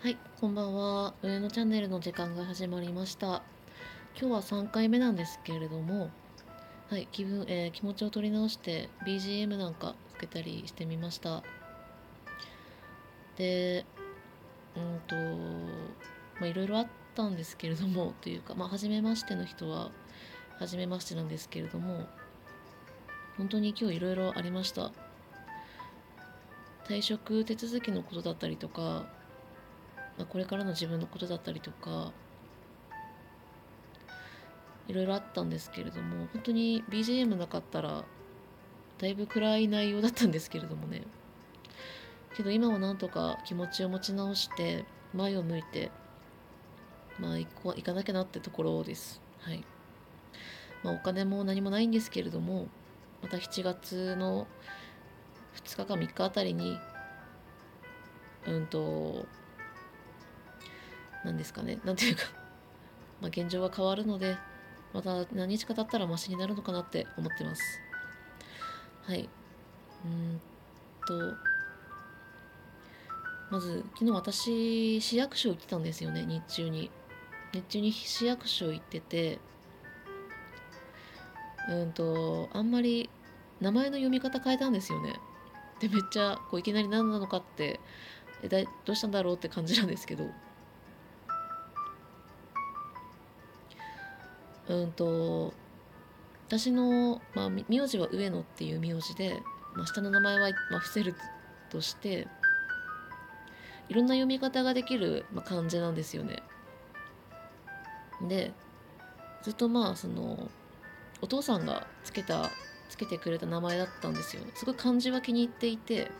はい、こんばんは。上のチャンネルの時間が始まりました。今日は3回目なんですけれども、はい、気分、えー気持ちを取り直して BGM なんかつけたりしてみました。で、うんと、まあいろいろあったんですけれども、というか、まあ初めましての人は初めましてなんですけれども、本当に今日いろいろありました。退職手続きのことだったりとか、まあこれからの自分のことだったりとかいろいろあったんですけれども本当に BGM なかったらだいぶ暗い内容だったんですけれどもね。けど今はなんとか気持ちを持ち直して前を向いてまあ行こ行かなきゃなってところです。はい。まあお金も何もないんですけれどもまた7月の2日か3日あたりにうんとなんですかね。なんていうか。まあ現状は変わるのでまた何日か経ったらマシになるのかなって思ってます。はい。うんとまず昨日私市役所行ってたんですよね日中に。日中に市役所行っててうんとあんまり名前の読み方変えたんですよね。でめっちゃこういきなり何なのかってえだどうしたんだろうって感じなんですけど。うんと私の、まあ、名字は上野っていう名字で、まあ、下の名前は、まあ、伏せるとしていろんな読み方ができる、まあ、漢字なんですよね。でずっとまあそのお父さんがつけたつけてくれた名前だったんですよ。すごい漢字は気に入っていて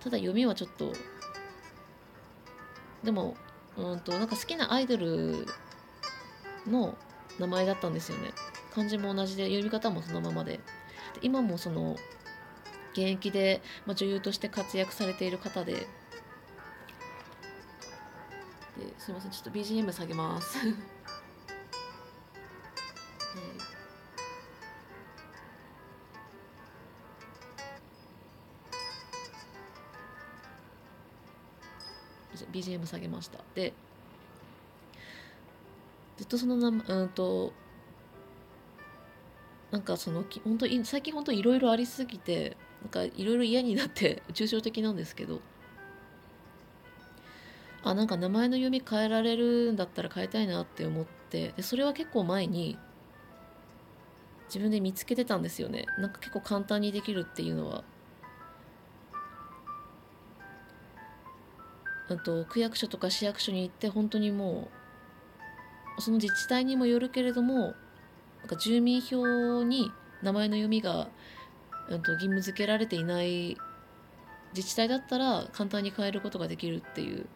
ただ読みはちょっとでもうんとなんか好きなアイドルの名前だったんですよね。漢字も同じで読み方もそのままで。で今もその現役で、まあ、女優として活躍されている方で。ですいませんちょっと BGM 下げます。はい。BGM 下げました。でずっとその名前うんとなんかその本当最近本当いろいろありすぎてなんかいろいろ嫌になって 抽象的なんですけど。あなんか名前の読み変えられるんだったら変えたいなって思ってでそれは結構前に自分で見つけてたんですよね。なんか結構簡単にできるっていうのは。あと区役所とか市役所に行って本当にもうその自治体にもよるけれどもなんか住民票に名前の読みが、うん、と義務付けられていない自治体だったら簡単に変えることができるっていう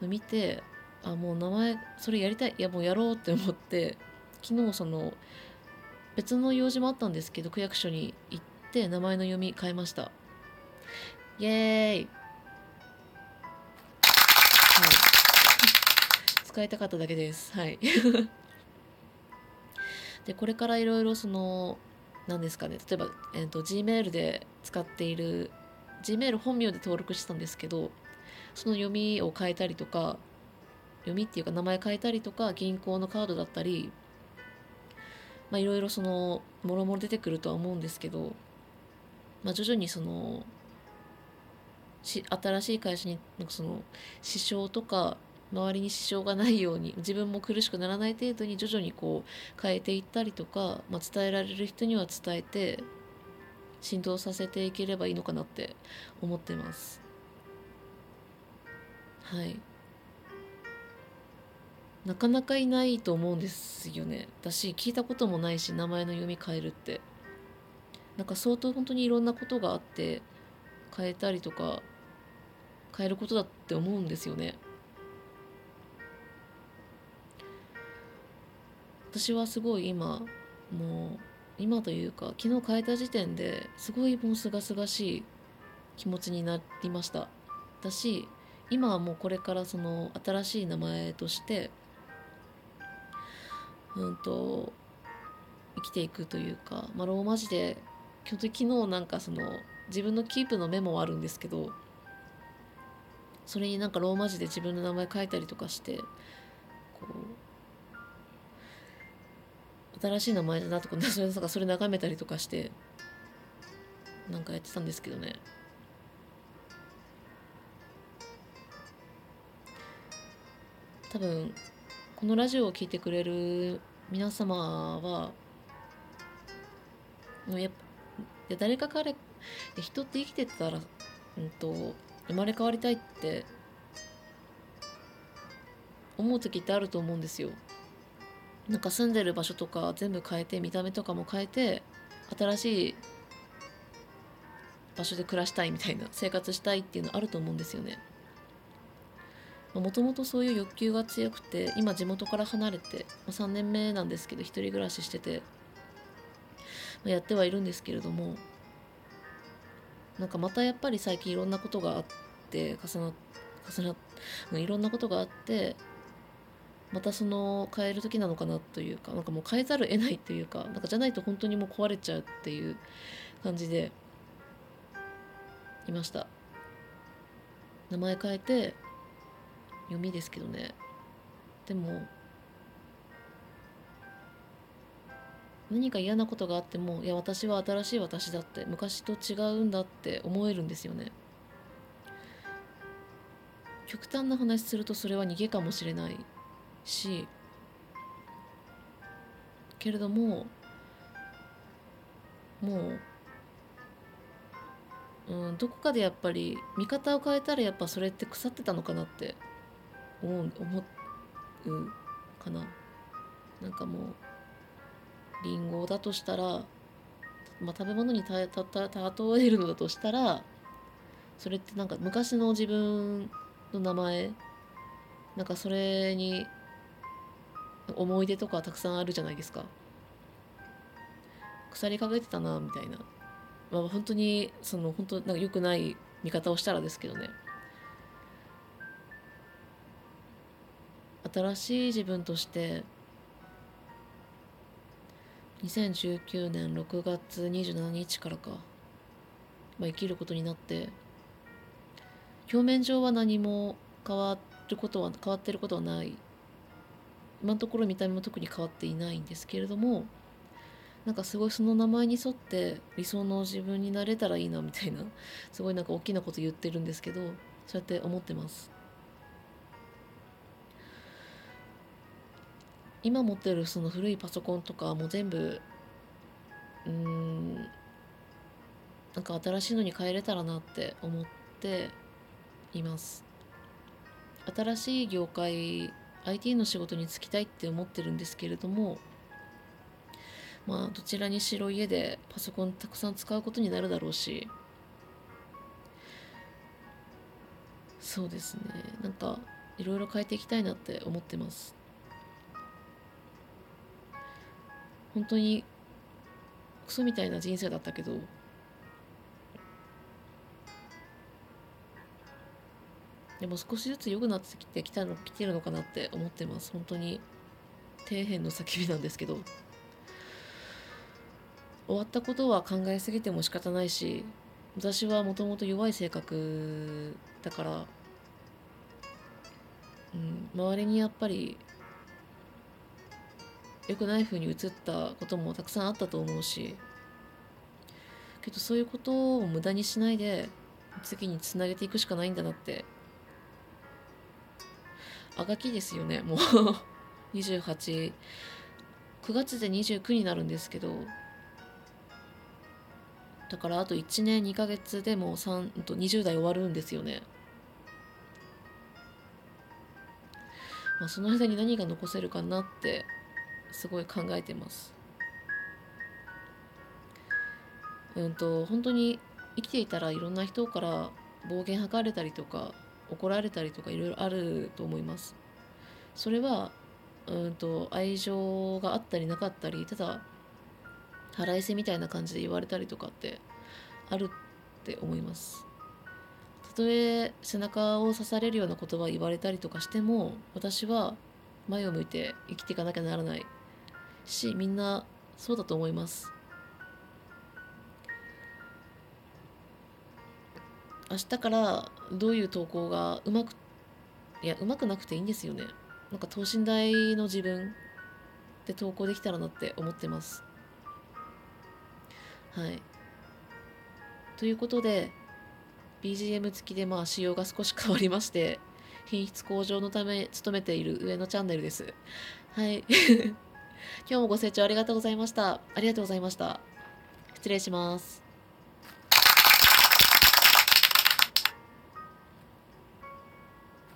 のを見てあもう名前それやりたいいやもうやろうって思って昨日その別の用事もあったんですけど区役所に行って名前の読み変えました。イエーイ！使いたかっただけです。はい。でこれからいろいろその何ですかね。例えば、えー、と Gmail で使っている Gmail 本名で登録してたんですけどその読みを変えたりとか読みっていうか名前変えたりとか銀行のカードだったりまあいろいろそのもろもろ出てくるとは思うんですけど、まあ、徐々にそのし新しい会社にその支障とか周りに支障がないように自分も苦しくならない程度に徐々にこう変えていったりとか、まあ、伝えられる人には伝えて浸透させていければいいのかなって思ってます。はい。なかなかいないと思うんですよね。私聞いたこともないし名前の読み変えるって。なんか相当本当にいろんなことがあって変えたりとか変えることだって思うんですよね。私はすごい今もう今というか昨日変えた時点ですごいもうすがすがしい気持ちになりました。だし今はもうこれからその新しい名前としてうんと生きていくというか、まあ、ローマ字で昨日なんかその自分のキープのメモはあるんですけどそれになんかローマ字で自分の名前書いたりとかして新しい名前だなとか それなんかそれ眺めたりとかしてなんかやってたんですけどね多分このラジオを聴いてくれる皆様はやっぱ誰か彼人って生きてたら、うんと、生まれ変わりたいって思う時ってあると思うんですよ。なんか住んでる場所とか全部変えて見た目とかも変えて新しい場所で暮らしたいみたいな生活したいっていうのあると思うんですよね。もともとそういう欲求が強くて今地元から離れて3年目なんですけど一人暮らししててやってはいるんですけれどもなんかまたやっぱり最近いろんなことがあって重な重なっいろんなことがあってまたその変える時なのかなというかなんかもう変えざるを得ないというかなんかじゃないと本当にもう壊れちゃうっていう感じでいました。名前変えて読みですけどね。でも何か嫌なことがあってもいや私は新しい私だって昔と違うんだって思えるんですよね。極端な話するとそれは逃げかもしれない。しけれどももう、うん、どこかでやっぱり見方を変えたらやっぱそれって腐ってたのかなって思う思うかな。なんかもうりんごだとしたら、まあ、食べ物にたたた例えるのだとしたらそれってなんか昔の自分の名前なんかそれに思い出とかたくさんあるじゃないですか。腐りかけてたなみたいな。まあ本当にその本当なんか良くない見方をしたらですけどね。新しい自分として2019年6月27日からか、まあ、生きることになって表面上は何も変わることは変わってることはない。今のところ見た目も特に変わっていないんですけれどもなんかすごいその名前に沿って理想の自分になれたらいいなみたいな すごいなんか大きなこと言ってるんですけどそうやって思ってます。今持ってるその古いパソコンとかも全部うんなんか新しいのに変えれたらなって思っています新しい業界 IT の仕事に就きたいって思ってるんですけれどもまあどちらにしろ家でパソコンたくさん使うことになるだろうし。そうですね。なんかいろいろ変えていきたいなって思ってます。本当にクソみたいな人生だったけどでも少しずつ良くなってきてきたの来てるのかなって思ってます。本当に底辺の叫びなんですけど。終わったことは考えすぎても仕方ないし私はもともと弱い性格だから、うん、周りにやっぱり良くない風に映ったこともたくさんあったと思うしけどそういうことを無駄にしないで次につなげていくしかないんだなってあがきですよね。もう。289月で29になるんですけど。だからあと1年2ヶ月でもう3と20代終わるんですよね。まあ、その間に何が残せるかなってすごい考えてます。うんと本当に生きていたらいろんな人から暴言吐かれたりとか怒られたりとかいろいろあると思います。それはうんと愛情があったりなかったりただ腹いせみたいな感じで言われたりとかってあるって思います。たとえ背中を刺されるような言葉言われたりとかしても私は前を向いて生きていかなきゃならないしみんなそうだと思います。明日からどういう投稿がうまくいやうまくなくていいんですよね。なんか等身大の自分で投稿できたらなって思ってます。はい。ということで BGM 付きでまあ仕様が少し変わりまして品質向上のため努めている上のチャンネルです。はい。今日もご清聴ありがとうございました。ありがとうございました。失礼します。